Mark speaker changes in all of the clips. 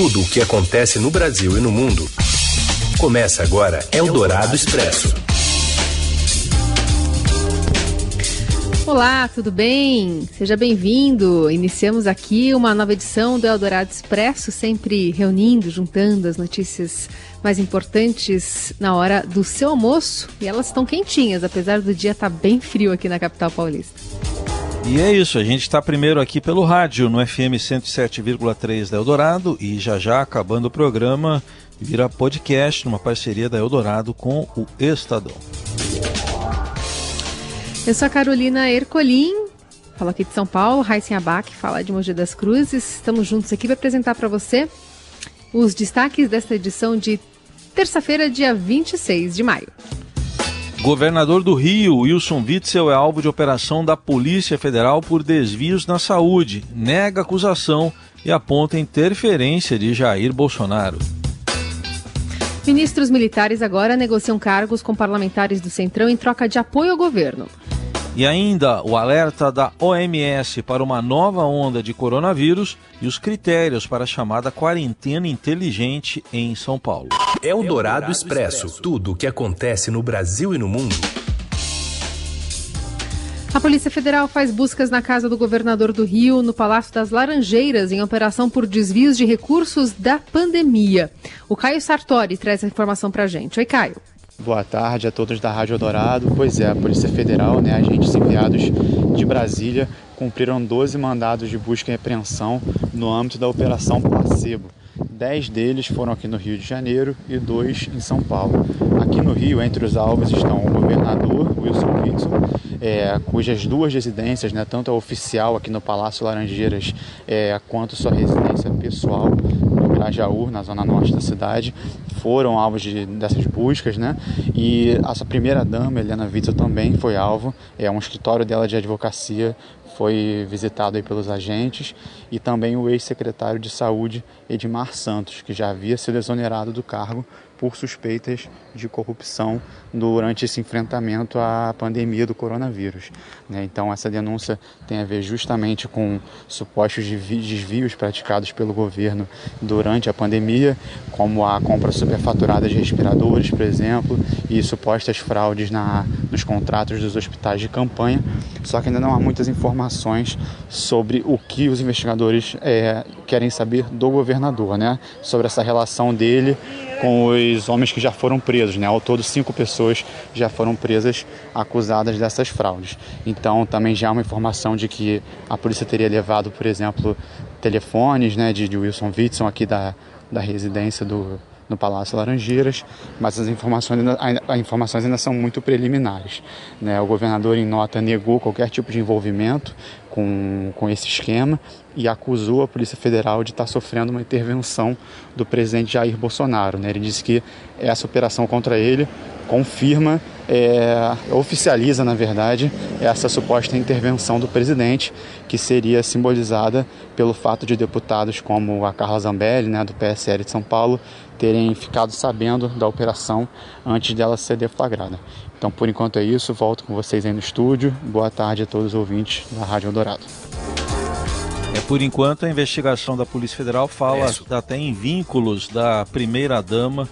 Speaker 1: Tudo o que acontece no Brasil e no mundo. Começa agora Eldorado Expresso.
Speaker 2: Olá, tudo bem? Seja bem-vindo. Iniciamos aqui uma nova edição do Eldorado Expresso, sempre reunindo, juntando as notícias mais importantes na hora do seu almoço. E elas estão quentinhas, apesar do dia estar tá bem frio aqui na capital paulista.
Speaker 3: E é isso, a gente está primeiro aqui pelo rádio, no FM 107,3 da Eldorado, e já já acabando o programa, vira podcast numa parceria da Eldorado com o Estadão.
Speaker 2: Eu sou a Carolina Ercolim, falo aqui de São Paulo, Raíssen Abac, fala de Mogi das Cruzes. Estamos juntos aqui para apresentar para você os destaques desta edição de terça-feira, dia 26 de maio.
Speaker 3: Governador do Rio, Wilson Witzel, é alvo de operação da Polícia Federal por desvios na saúde, nega acusação e aponta interferência de Jair Bolsonaro.
Speaker 2: Ministros militares agora negociam cargos com parlamentares do Centrão em troca de apoio ao governo.
Speaker 3: E ainda o alerta da OMS para uma nova onda de coronavírus e os critérios para a chamada quarentena inteligente em São Paulo.
Speaker 1: É o Dourado Expresso. Tudo o que acontece no Brasil e no mundo.
Speaker 2: A Polícia Federal faz buscas na casa do governador do Rio, no Palácio das Laranjeiras, em operação por desvios de recursos da pandemia. O Caio Sartori traz a informação para a gente. Oi, Caio.
Speaker 4: Boa tarde a todos da Rádio Dourado. Pois é, a Polícia Federal, né, agentes enviados de Brasília, cumpriram 12 mandados de busca e apreensão no âmbito da Operação Placebo. Dez deles foram aqui no Rio de Janeiro e dois em São Paulo. Aqui no Rio, entre os alvos estão o governador Wilson Witson, é, cujas duas residências, né, tanto a oficial aqui no Palácio Laranjeiras, é, quanto sua residência pessoal Grajaú, na zona norte da cidade, foram alvos de, dessas buscas, né? E a sua primeira dama, Helena Witzel, também foi alvo. É um escritório dela de advocacia foi visitado aí pelos agentes e também o ex-secretário de Saúde Edmar Santos, que já havia sido exonerado do cargo por suspeitas de corrupção durante esse enfrentamento à pandemia do coronavírus. Né? Então, essa denúncia tem a ver justamente com supostos desvios praticados pelo governo durante a pandemia, como a compra superfaturada de respiradores, por exemplo, e supostas fraudes na, nos contratos dos hospitais de campanha. Só que ainda não há muitas informações sobre o que os investigadores é, querem saber do governador, né? sobre essa relação dele com os homens que já foram presos. Né? Ao todo, cinco pessoas já foram presas acusadas dessas fraudes. Então, também já há uma informação de que a polícia teria levado, por exemplo, telefones né, de, de Wilson Witson aqui da, da residência do, no Palácio Laranjeiras, mas as informações ainda, as informações ainda são muito preliminares. Né? O governador, em nota, negou qualquer tipo de envolvimento com, com esse esquema e acusou a Polícia Federal de estar sofrendo uma intervenção do presidente Jair Bolsonaro. Né? Ele disse que essa operação contra ele confirma, é, oficializa, na verdade, essa suposta intervenção do presidente, que seria simbolizada pelo fato de deputados como a Carla Zambelli, né, do PSL de São Paulo, terem ficado sabendo da operação antes dela ser deflagrada. Então, por enquanto é isso. Volto com vocês aí no estúdio. Boa tarde a todos os ouvintes da Rádio Eldorado.
Speaker 3: É, por enquanto, a investigação da Polícia Federal fala é até em vínculos da primeira-dama,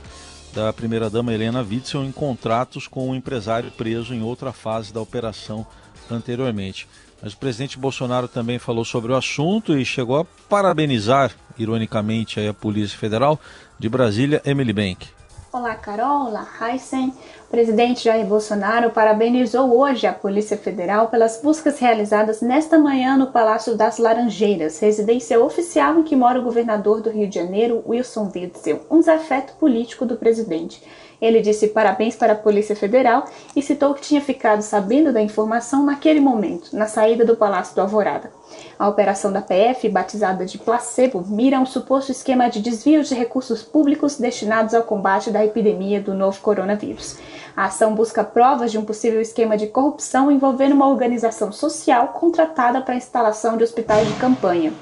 Speaker 3: da primeira-dama Helena Witzel, em contratos com um empresário preso em outra fase da operação anteriormente. Mas o presidente Bolsonaro também falou sobre o assunto e chegou a parabenizar, ironicamente, a Polícia Federal de Brasília, Emily Bank.
Speaker 5: Olá, Carol. Olá, Heisen. O presidente Jair Bolsonaro parabenizou hoje a Polícia Federal pelas buscas realizadas nesta manhã no Palácio das Laranjeiras, residência oficial em que mora o governador do Rio de Janeiro, Wilson Witzel, um desafeto político do presidente. Ele disse parabéns para a Polícia Federal e citou que tinha ficado sabendo da informação naquele momento, na saída do Palácio do Alvorada. A operação da PF, batizada de Placebo, mira um suposto esquema de desvio de recursos públicos destinados ao combate da epidemia do novo coronavírus. A ação busca provas de um possível esquema de corrupção envolvendo uma organização social contratada para a instalação de hospitais de campanha.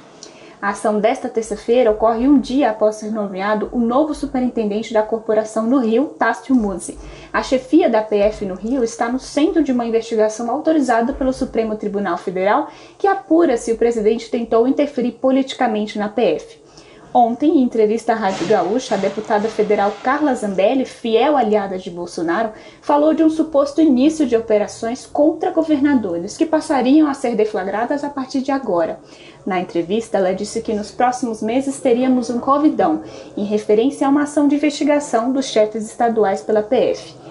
Speaker 5: A ação desta terça-feira ocorre um dia após ser nomeado o novo superintendente da corporação no Rio, Tássio Muzzi. A chefia da PF no Rio está no centro de uma investigação autorizada pelo Supremo Tribunal Federal que apura se o presidente tentou interferir politicamente na PF. Ontem, em entrevista à Rádio Gaúcha, a deputada federal Carla Zambelli, fiel aliada de Bolsonaro, falou de um suposto início de operações contra governadores que passariam a ser deflagradas a partir de agora. Na entrevista, ela disse que nos próximos meses teríamos um Covidão, em referência a uma ação de investigação dos chefes estaduais pela PF.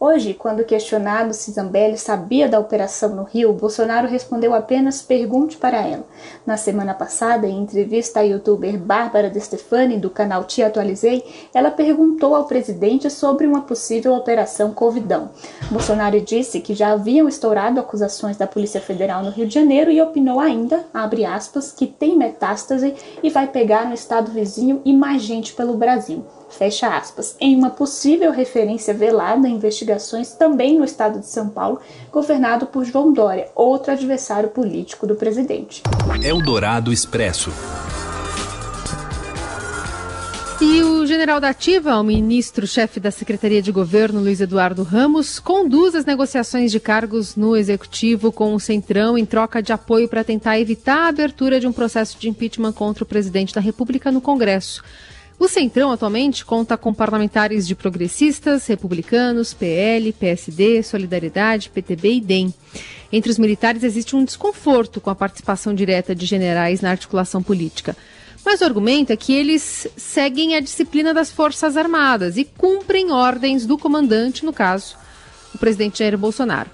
Speaker 5: Hoje, quando questionado se Zambelli sabia da operação no Rio, Bolsonaro respondeu apenas pergunte para ela. Na semana passada, em entrevista à youtuber Bárbara De Stefani, do canal Te Atualizei, ela perguntou ao presidente sobre uma possível operação Covidão. Bolsonaro disse que já haviam estourado acusações da Polícia Federal no Rio de Janeiro e opinou ainda, abre aspas, que tem metástase e vai pegar no estado vizinho e mais gente pelo Brasil fecha aspas, em uma possível referência velada a investigações também no estado de São Paulo, governado por João Dória, outro adversário político do presidente.
Speaker 1: Eldorado Expresso.
Speaker 2: E o general da Ativa, o ministro-chefe da Secretaria de Governo, Luiz Eduardo Ramos, conduz as negociações de cargos no Executivo com o Centrão em troca de apoio para tentar evitar a abertura de um processo de impeachment contra o presidente da República no Congresso. O Centrão atualmente conta com parlamentares de progressistas, republicanos, PL, PSD, Solidariedade, PTB e DEM. Entre os militares existe um desconforto com a participação direta de generais na articulação política. Mas o argumento é que eles seguem a disciplina das Forças Armadas e cumprem ordens do comandante, no caso, o presidente Jair Bolsonaro.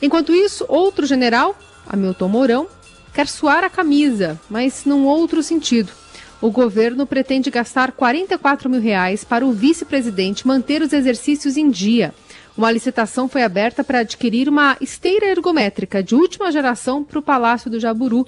Speaker 2: Enquanto isso, outro general, Hamilton Mourão, quer suar a camisa, mas num outro sentido o governo pretende gastar 44 mil reais para o vice-presidente manter os exercícios em dia. Uma licitação foi aberta para adquirir uma esteira ergométrica de última geração para o Palácio do Jaburu,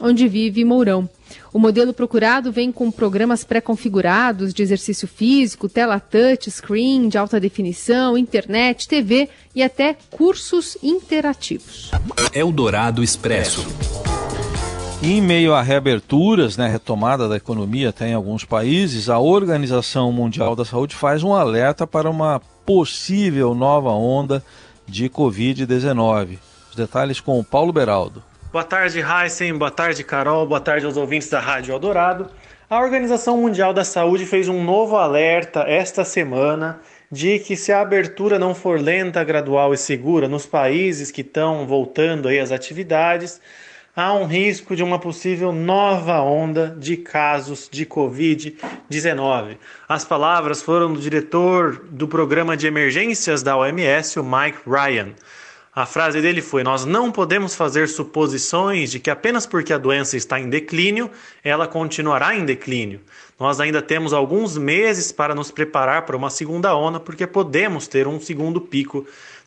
Speaker 2: onde vive Mourão. O modelo procurado vem com programas pré-configurados de exercício físico, tela touch, screen de alta definição, internet, TV e até cursos interativos.
Speaker 1: Eldorado Expresso.
Speaker 3: Em meio a reaberturas, né, retomada da economia até em alguns países, a Organização Mundial da Saúde faz um alerta para uma possível nova onda de Covid-19. Os detalhes com o Paulo Beraldo.
Speaker 6: Boa tarde, Heisen. Boa tarde, Carol. Boa tarde aos ouvintes da Rádio Eldorado. A Organização Mundial da Saúde fez um novo alerta esta semana de que se a abertura não for lenta, gradual e segura nos países que estão voltando aí às atividades, há um risco de uma possível nova onda de casos de Covid-19. As palavras foram do diretor do programa de emergências da OMS, o Mike Ryan. A frase dele foi: Nós não podemos fazer suposições de que apenas porque a doença está em declínio, ela continuará em declínio. Nós ainda temos alguns meses para nos preparar para uma segunda onda, porque podemos ter um segundo pico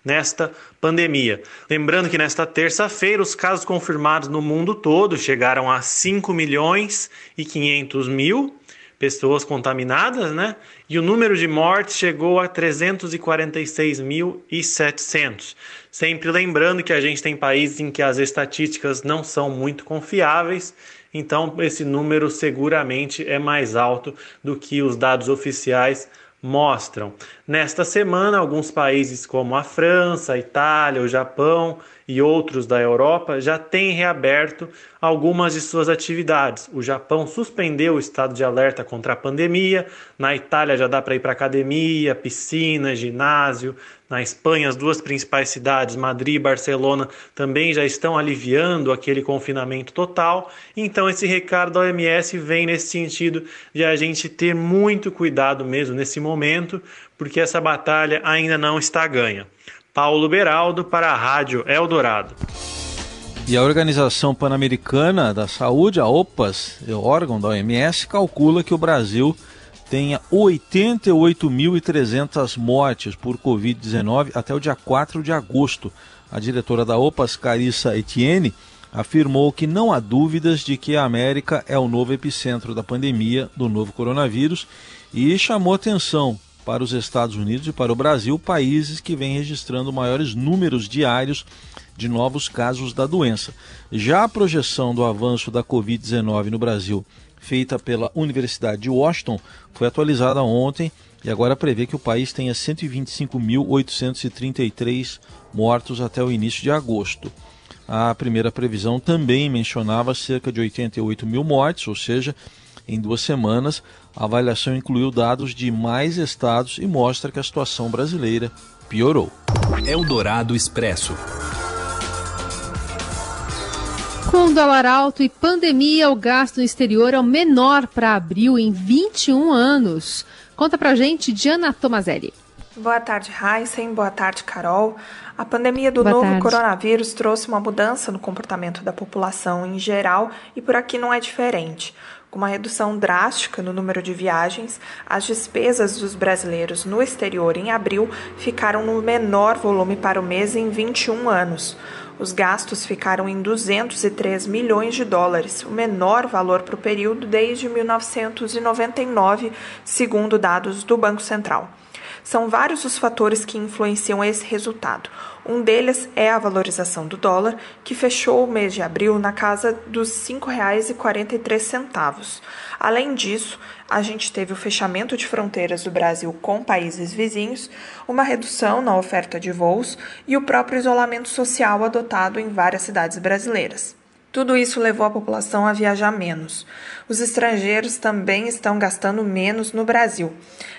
Speaker 6: nesta pandemia. Lembrando que nesta terça-feira os casos confirmados no mundo todo chegaram a 5 milhões e 500 mil pessoas contaminadas, né? E o número de mortes chegou a 346.700. Sempre lembrando que a gente tem países em que as estatísticas não são muito confiáveis, então esse número seguramente é mais alto do que os dados oficiais mostram. Nesta semana, alguns países como a França, a Itália, o Japão e outros da Europa já têm reaberto algumas de suas atividades. O Japão suspendeu o estado de alerta contra a pandemia, na Itália já dá para ir para academia, piscina, ginásio. Na Espanha, as duas principais cidades, Madrid e Barcelona, também já estão aliviando aquele confinamento total. Então, esse recado da OMS vem nesse sentido de a gente ter muito cuidado mesmo nesse momento, porque essa batalha ainda não está ganha. Paulo Beraldo para a Rádio Eldorado.
Speaker 3: E a Organização Pan-Americana da Saúde, a OPAS, órgão da OMS, calcula que o Brasil tenha 88.300 mortes por Covid-19 até o dia 4 de agosto. A diretora da OPAS, Carissa Etienne, afirmou que não há dúvidas de que a América é o novo epicentro da pandemia do novo coronavírus e chamou atenção para os Estados Unidos e para o Brasil, países que vêm registrando maiores números diários de novos casos da doença. Já a projeção do avanço da Covid-19 no Brasil, feita pela Universidade de Washington, foi atualizada ontem e agora prevê que o país tenha 125.833 mortos até o início de agosto. A primeira previsão também mencionava cerca de 88 mil mortes, ou seja, em duas semanas. A avaliação incluiu dados de mais estados e mostra que a situação brasileira piorou.
Speaker 1: Eldorado Expresso.
Speaker 2: Com dólar alto e pandemia, o gasto no exterior é o menor para abril em 21 anos. Conta pra gente, Diana Tomazelli.
Speaker 7: Boa tarde, Heisen. Boa tarde, Carol. A pandemia do Boa novo tarde. coronavírus trouxe uma mudança no comportamento da população em geral e por aqui não é diferente. Com uma redução drástica no número de viagens, as despesas dos brasileiros no exterior em abril ficaram no menor volume para o mês em 21 anos. Os gastos ficaram em 203 milhões de dólares, o menor valor para o período desde 1999, segundo dados do Banco Central. São vários os fatores que influenciam esse resultado. Um deles é a valorização do dólar, que fechou o mês de abril na casa dos R$ 5,43. Além disso, a gente teve o fechamento de fronteiras do Brasil com países vizinhos, uma redução na oferta de voos e o próprio isolamento social adotado em várias cidades brasileiras. Tudo isso levou a população a viajar menos. Os estrangeiros também estão gastando menos no Brasil.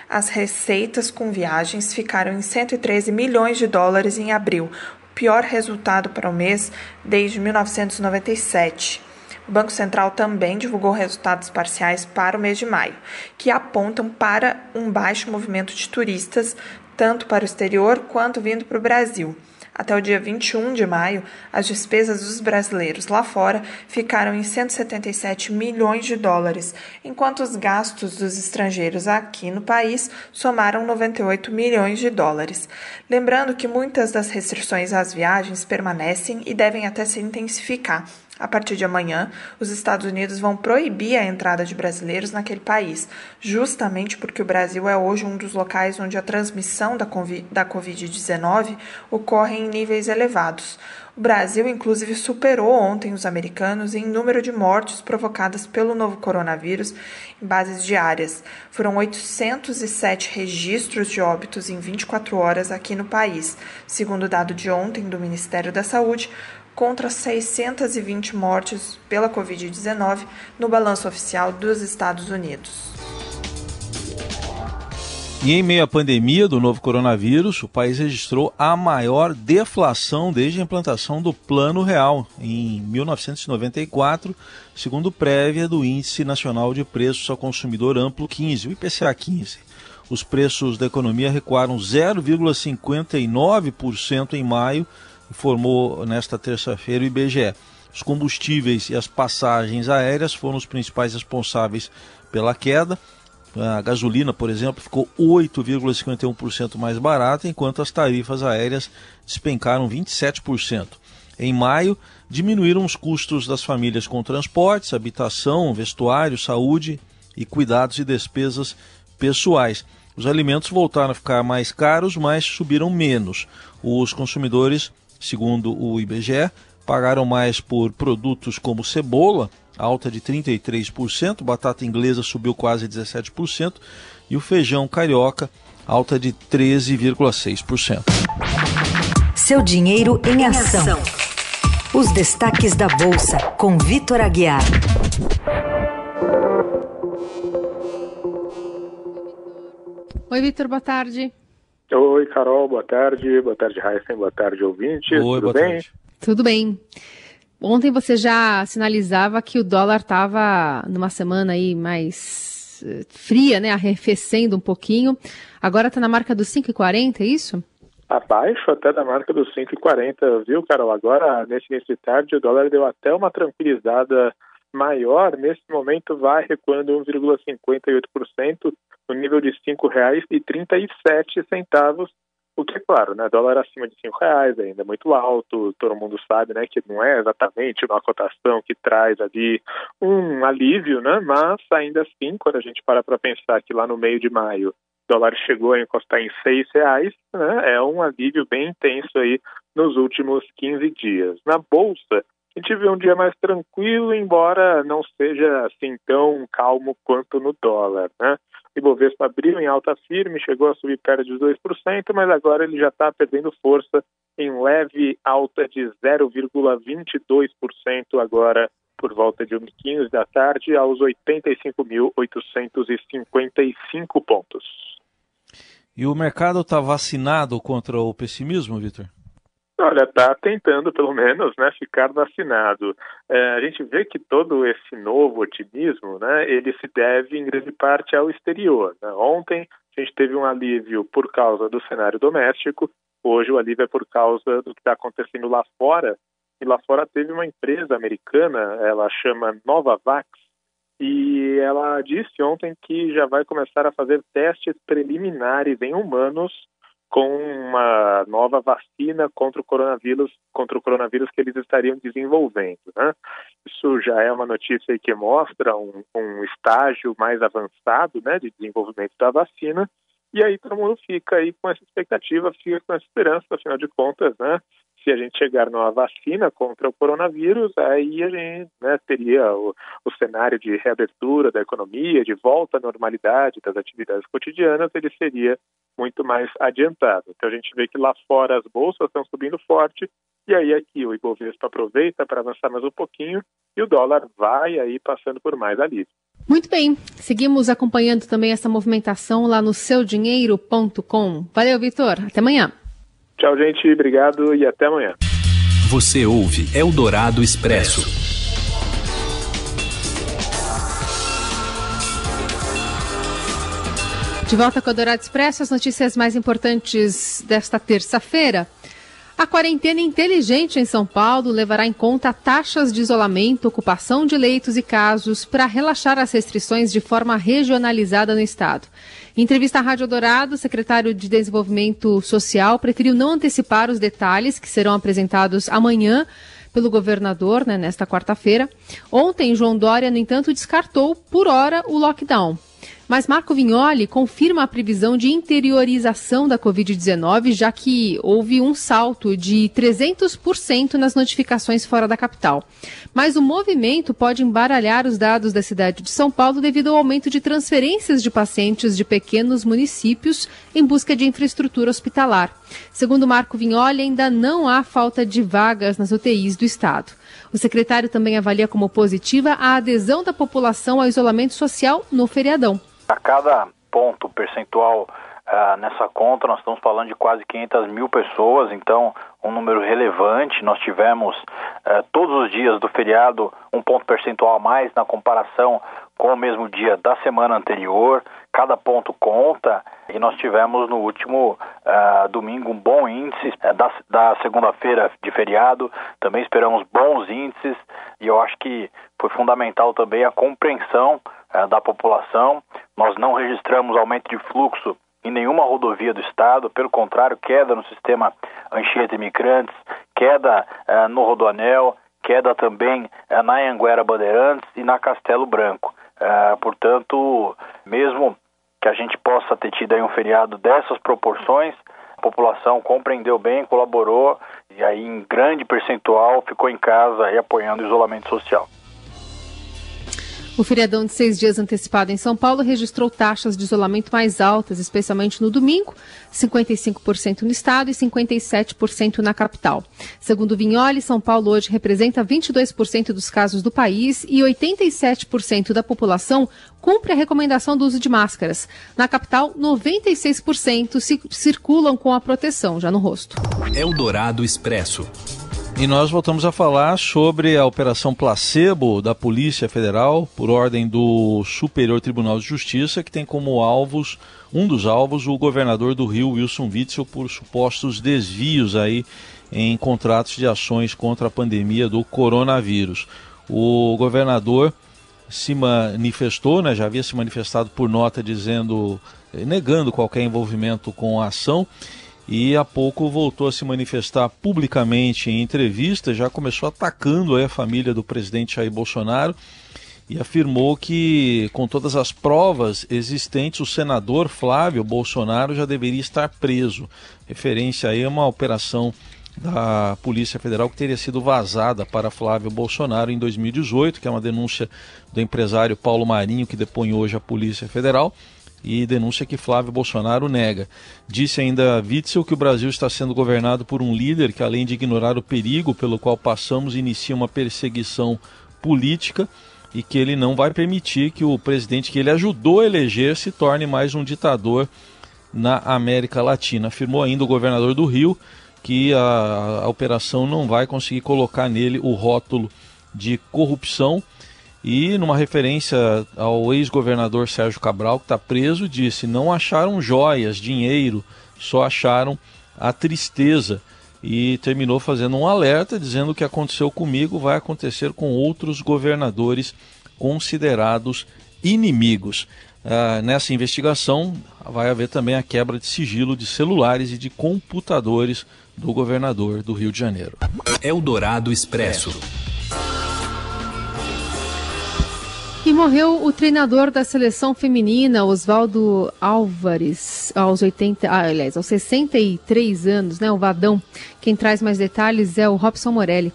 Speaker 7: As receitas com viagens ficaram em 113 milhões de dólares em abril, o pior resultado para o mês desde 1997. O Banco Central também divulgou resultados parciais para o mês de maio, que apontam para um baixo movimento de turistas, tanto para o exterior quanto vindo para o Brasil. Até o dia 21 de maio, as despesas dos brasileiros lá fora ficaram em 177 milhões de dólares, enquanto os gastos dos estrangeiros aqui no país somaram 98 milhões de dólares. Lembrando que muitas das restrições às viagens permanecem e devem até se intensificar a partir de amanhã, os Estados Unidos vão proibir a entrada de brasileiros naquele país, justamente porque o Brasil é hoje um dos locais onde a transmissão da Covid-19 ocorre em níveis elevados. O Brasil, inclusive, superou ontem os americanos em número de mortes provocadas pelo novo coronavírus em bases diárias. Foram 807 registros de óbitos em 24 horas aqui no país, segundo o dado de ontem do Ministério da Saúde contra 620 mortes pela Covid-19 no balanço oficial dos Estados Unidos.
Speaker 3: E em meio à pandemia do novo coronavírus, o país registrou a maior deflação desde a implantação do Plano Real, em 1994, segundo prévia do Índice Nacional de Preços ao Consumidor Amplo 15, o IPCA 15. Os preços da economia recuaram 0,59% em maio informou nesta terça-feira o IBGE. Os combustíveis e as passagens aéreas foram os principais responsáveis pela queda. A gasolina, por exemplo, ficou 8,51% mais barata, enquanto as tarifas aéreas despencaram 27%. Em maio, diminuíram os custos das famílias com transportes, habitação, vestuário, saúde e cuidados e despesas pessoais. Os alimentos voltaram a ficar mais caros, mas subiram menos. Os consumidores Segundo o IBGE, pagaram mais por produtos como cebola, alta de 33%, batata inglesa subiu quase 17% e o feijão carioca, alta de 13,6%.
Speaker 8: Seu dinheiro em ação. Os destaques da Bolsa, com Vitor Aguiar.
Speaker 2: Oi, Vitor, boa tarde.
Speaker 9: Oi, Carol, boa tarde. Boa tarde, Raíssa. Boa tarde, ouvinte.
Speaker 3: Oi, Tudo bem? Tarde.
Speaker 2: Tudo bem. Ontem você já sinalizava que o dólar estava numa semana aí mais eh, fria, né? Arrefecendo um pouquinho. Agora está na marca dos 5,40, é isso?
Speaker 9: Abaixo até da marca dos 5,40, viu, Carol? Agora, nesse início de tarde, o dólar deu até uma tranquilizada maior. Nesse momento, vai recuando 1,58% no nível de R$ 5,37, o que é claro, né, dólar acima de R$ reais ainda é muito alto, todo mundo sabe, né, que não é exatamente uma cotação que traz ali um alívio, né, mas ainda assim, quando a gente para para pensar que lá no meio de maio o dólar chegou a encostar em seis reais, né, é um alívio bem intenso aí nos últimos 15 dias. Na bolsa, a gente vê um dia mais tranquilo, embora não seja assim tão calmo quanto no dólar, né? Ibovespa abriu em alta firme, chegou a subir perto de 2%, mas agora ele já está perdendo força em leve alta de 0,22% agora por volta de 1h15 da tarde, aos 85.855 pontos.
Speaker 3: E o mercado está vacinado contra o pessimismo, Vitor?
Speaker 9: Olha, está tentando, pelo menos, né, ficar vacinado. É, a gente vê que todo esse novo otimismo, né, ele se deve em grande parte ao exterior. Né? Ontem a gente teve um alívio por causa do cenário doméstico, hoje o alívio é por causa do que está acontecendo lá fora. E lá fora teve uma empresa americana, ela chama Novavax, e ela disse ontem que já vai começar a fazer testes preliminares em humanos com uma nova vacina contra o coronavírus, contra o coronavírus que eles estariam desenvolvendo. Né? Isso já é uma notícia que mostra um, um estágio mais avançado né, de desenvolvimento da vacina. E aí todo mundo fica aí com essa expectativa, fica com essa esperança, afinal de contas, né? Se a gente chegar numa vacina contra o coronavírus, aí a gente né, teria o, o cenário de reabertura da economia, de volta à normalidade das atividades cotidianas, ele seria muito mais adiantado. Então a gente vê que lá fora as bolsas estão subindo forte e aí aqui o Ibovespa aproveita para avançar mais um pouquinho e o dólar vai aí passando por mais alívio.
Speaker 2: Muito bem, seguimos acompanhando também essa movimentação lá no seudinheiro.com. Valeu, Vitor. Até amanhã.
Speaker 9: Tchau, gente. Obrigado e até amanhã.
Speaker 1: Você ouve Eldorado Expresso.
Speaker 2: De volta com o Dourado Expresso, as notícias mais importantes desta terça-feira. A quarentena inteligente em São Paulo levará em conta taxas de isolamento, ocupação de leitos e casos para relaxar as restrições de forma regionalizada no estado. Em entrevista à Rádio Dourado, o secretário de Desenvolvimento Social preferiu não antecipar os detalhes que serão apresentados amanhã pelo governador, né, nesta quarta-feira. Ontem, João Dória, no entanto, descartou por hora o lockdown. Mas Marco Vignoli confirma a previsão de interiorização da Covid-19, já que houve um salto de 300% nas notificações fora da capital. Mas o movimento pode embaralhar os dados da cidade de São Paulo devido ao aumento de transferências de pacientes de pequenos municípios em busca de infraestrutura hospitalar. Segundo Marco Vignoli, ainda não há falta de vagas nas UTIs do estado. O secretário também avalia como positiva a adesão da população ao isolamento social no feriadão.
Speaker 10: A cada ponto percentual uh, nessa conta, nós estamos falando de quase 500 mil pessoas, então um número relevante. Nós tivemos uh, todos os dias do feriado um ponto percentual a mais na comparação com o mesmo dia da semana anterior. Cada ponto conta e nós tivemos no último uh, domingo um bom índice da, da segunda-feira de feriado. Também esperamos bons índices e eu acho que foi fundamental também a compreensão uh, da população. Nós não registramos aumento de fluxo em nenhuma rodovia do estado, pelo contrário, queda no sistema Anchieta Imigrantes, queda uh, no Rodoanel, queda também uh, na Anguera Bandeirantes e na Castelo Branco. Portanto, mesmo que a gente possa ter tido aí um feriado dessas proporções, a população compreendeu bem, colaborou e aí em grande percentual ficou em casa e apoiando o isolamento social.
Speaker 2: O feriadão de seis dias antecipado em São Paulo registrou taxas de isolamento mais altas, especialmente no domingo, 55% no estado e 57% na capital. Segundo Vignoli, São Paulo hoje representa 22% dos casos do país e 87% da população cumpre a recomendação do uso de máscaras. Na capital, 96% circulam com a proteção já no rosto.
Speaker 1: Eldorado Expresso.
Speaker 3: E nós voltamos a falar sobre a Operação Placebo da Polícia Federal, por ordem do Superior Tribunal de Justiça, que tem como alvos, um dos alvos, o governador do Rio, Wilson Witzel, por supostos desvios aí em contratos de ações contra a pandemia do coronavírus. O governador se manifestou, né, já havia se manifestado por nota dizendo, negando qualquer envolvimento com a ação e há pouco voltou a se manifestar publicamente em entrevista, já começou atacando a família do presidente Jair Bolsonaro e afirmou que, com todas as provas existentes, o senador Flávio Bolsonaro já deveria estar preso. Referência aí a uma operação da Polícia Federal que teria sido vazada para Flávio Bolsonaro em 2018, que é uma denúncia do empresário Paulo Marinho, que depõe hoje a Polícia Federal e denúncia que Flávio Bolsonaro nega. Disse ainda Witzel que o Brasil está sendo governado por um líder que, além de ignorar o perigo pelo qual passamos, inicia uma perseguição política e que ele não vai permitir que o presidente que ele ajudou a eleger se torne mais um ditador na América Latina. Afirmou ainda o governador do Rio que a, a operação não vai conseguir colocar nele o rótulo de corrupção. E numa referência ao ex-governador Sérgio Cabral, que está preso, disse: não acharam joias, dinheiro, só acharam a tristeza. E terminou fazendo um alerta dizendo o que aconteceu comigo vai acontecer com outros governadores considerados inimigos. Uh, nessa investigação vai haver também a quebra de sigilo de celulares e de computadores do governador do Rio de Janeiro.
Speaker 1: Eldorado Expresso.
Speaker 2: E morreu o treinador da seleção feminina, Oswaldo Álvares, aos 80, ah, aliás, aos 63 anos, né, o Vadão. Quem traz mais detalhes é o Robson Morelli.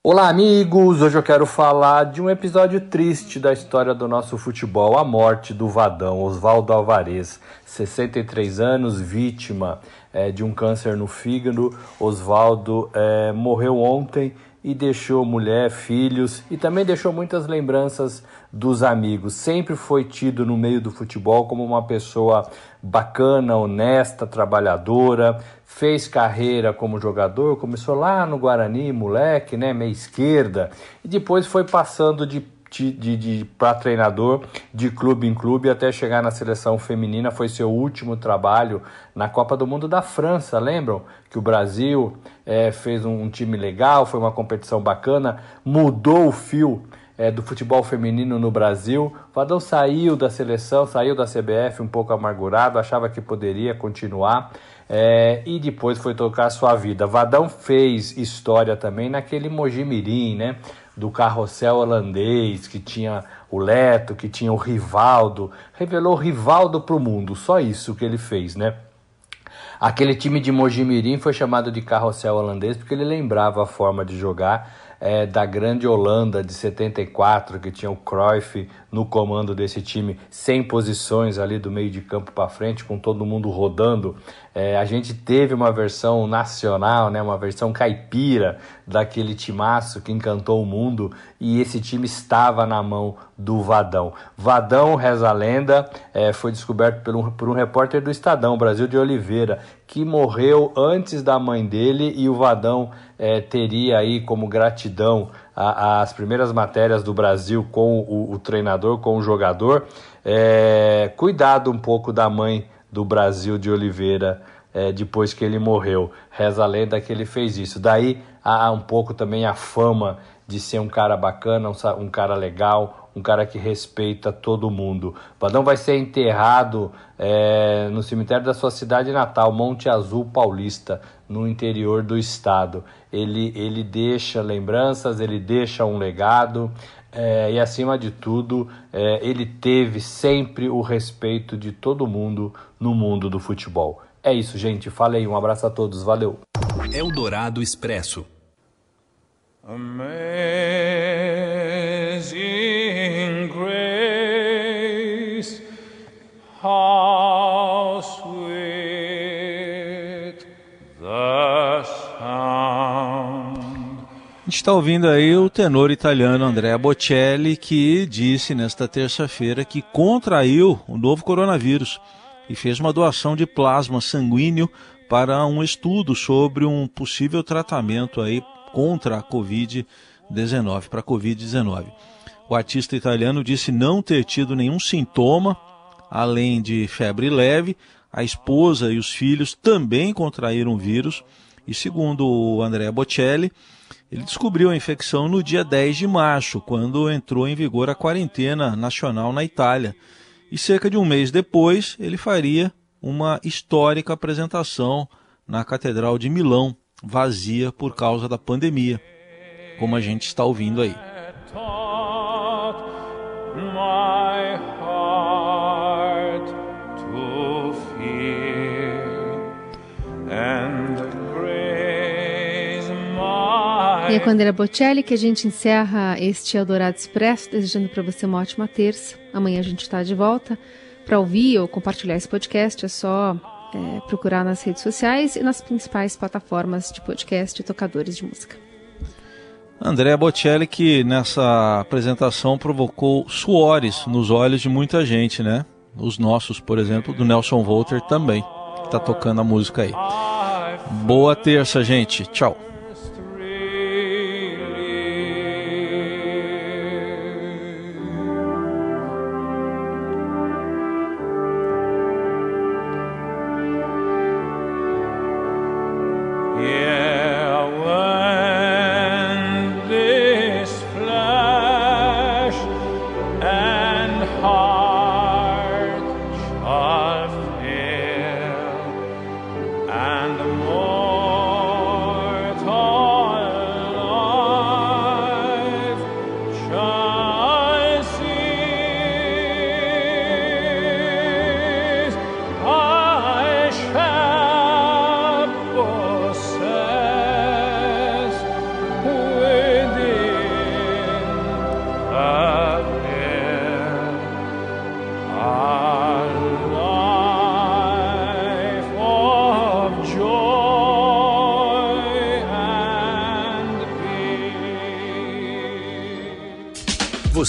Speaker 11: Olá, amigos! Hoje eu quero falar de um episódio triste da história do nosso futebol, a morte do Vadão, Oswaldo Alvarez, 63 anos, vítima é, de um câncer no fígado. Oswaldo é, morreu ontem e deixou mulher, filhos e também deixou muitas lembranças dos amigos. Sempre foi tido no meio do futebol como uma pessoa bacana, honesta, trabalhadora. Fez carreira como jogador, começou lá no Guarani, moleque, né, meia esquerda, e depois foi passando de de, de, para treinador de clube em clube até chegar na seleção feminina. Foi seu último trabalho na Copa do Mundo da França. Lembram que o Brasil é, fez um, um, time legal, foi uma competição bacana, mudou o fio é, do futebol feminino no Brasil. Vadão saiu da seleção, saiu da CBF um pouco amargurado, achava que poderia continuar. É, e depois foi tocar sua vida. Vadão fez história também naquele Mojimirim, né? Do carrossel holandês, que tinha o Leto, que tinha o Rivaldo, revelou Rivaldo para o mundo, só isso que ele fez, né? Aquele time de Mojimirim foi chamado de carrossel holandês porque ele lembrava a forma de jogar é, da grande Holanda de 74, que tinha o Cruyff no comando desse time, sem posições ali do meio de campo para frente, com todo mundo rodando. É, a gente teve uma versão nacional, né, uma versão caipira daquele timaço que encantou o mundo e esse time estava na mão do Vadão. Vadão, reza a lenda, é, foi descoberto por um, por um repórter do Estadão, Brasil de Oliveira, que morreu antes da mãe dele e o Vadão é, teria aí como gratidão a, as primeiras matérias do Brasil com o, o treinador, com o jogador, é, cuidado um pouco da mãe do Brasil de Oliveira é, depois que ele morreu. Reza a lenda que ele fez isso. Daí há um pouco também a fama de ser um cara bacana, um, um cara legal, um cara que respeita todo mundo. Vadão vai ser enterrado é, no cemitério da sua cidade natal, Monte Azul Paulista, no interior do estado. Ele, ele deixa lembranças, ele deixa um legado. É, e acima de tudo, é, ele teve sempre o respeito de todo mundo no mundo do futebol. É isso, gente. Falei, um abraço a todos, valeu.
Speaker 1: Eldorado Expresso. Amazing
Speaker 3: gente está ouvindo aí o tenor italiano Andrea Bocelli, que disse nesta terça-feira que contraiu o novo coronavírus e fez uma doação de plasma sanguíneo para um estudo sobre um possível tratamento aí contra a Covid-19, para a Covid-19. O artista italiano disse não ter tido nenhum sintoma, além de febre leve. A esposa e os filhos também contraíram o vírus. E segundo o Andrea Bocelli, ele descobriu a infecção no dia 10 de março, quando entrou em vigor a quarentena nacional na Itália. E cerca de um mês depois, ele faria uma histórica apresentação na Catedral de Milão, vazia por causa da pandemia, como a gente está ouvindo aí.
Speaker 2: E é com Andrea Bocelli que a gente encerra este Eldorado Expresso, desejando para você uma ótima terça. Amanhã a gente está de volta. Para ouvir ou compartilhar esse podcast, é só é, procurar nas redes sociais e nas principais plataformas de podcast e tocadores de música.
Speaker 12: Andréa Bocelli, que nessa apresentação provocou suores nos olhos de muita gente, né? Os nossos, por exemplo, do Nelson Volter também, que está tocando a música aí. Boa terça, gente. Tchau.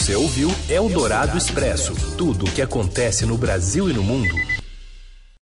Speaker 1: Você ouviu é Eldorado Expresso tudo o que acontece no Brasil e no mundo.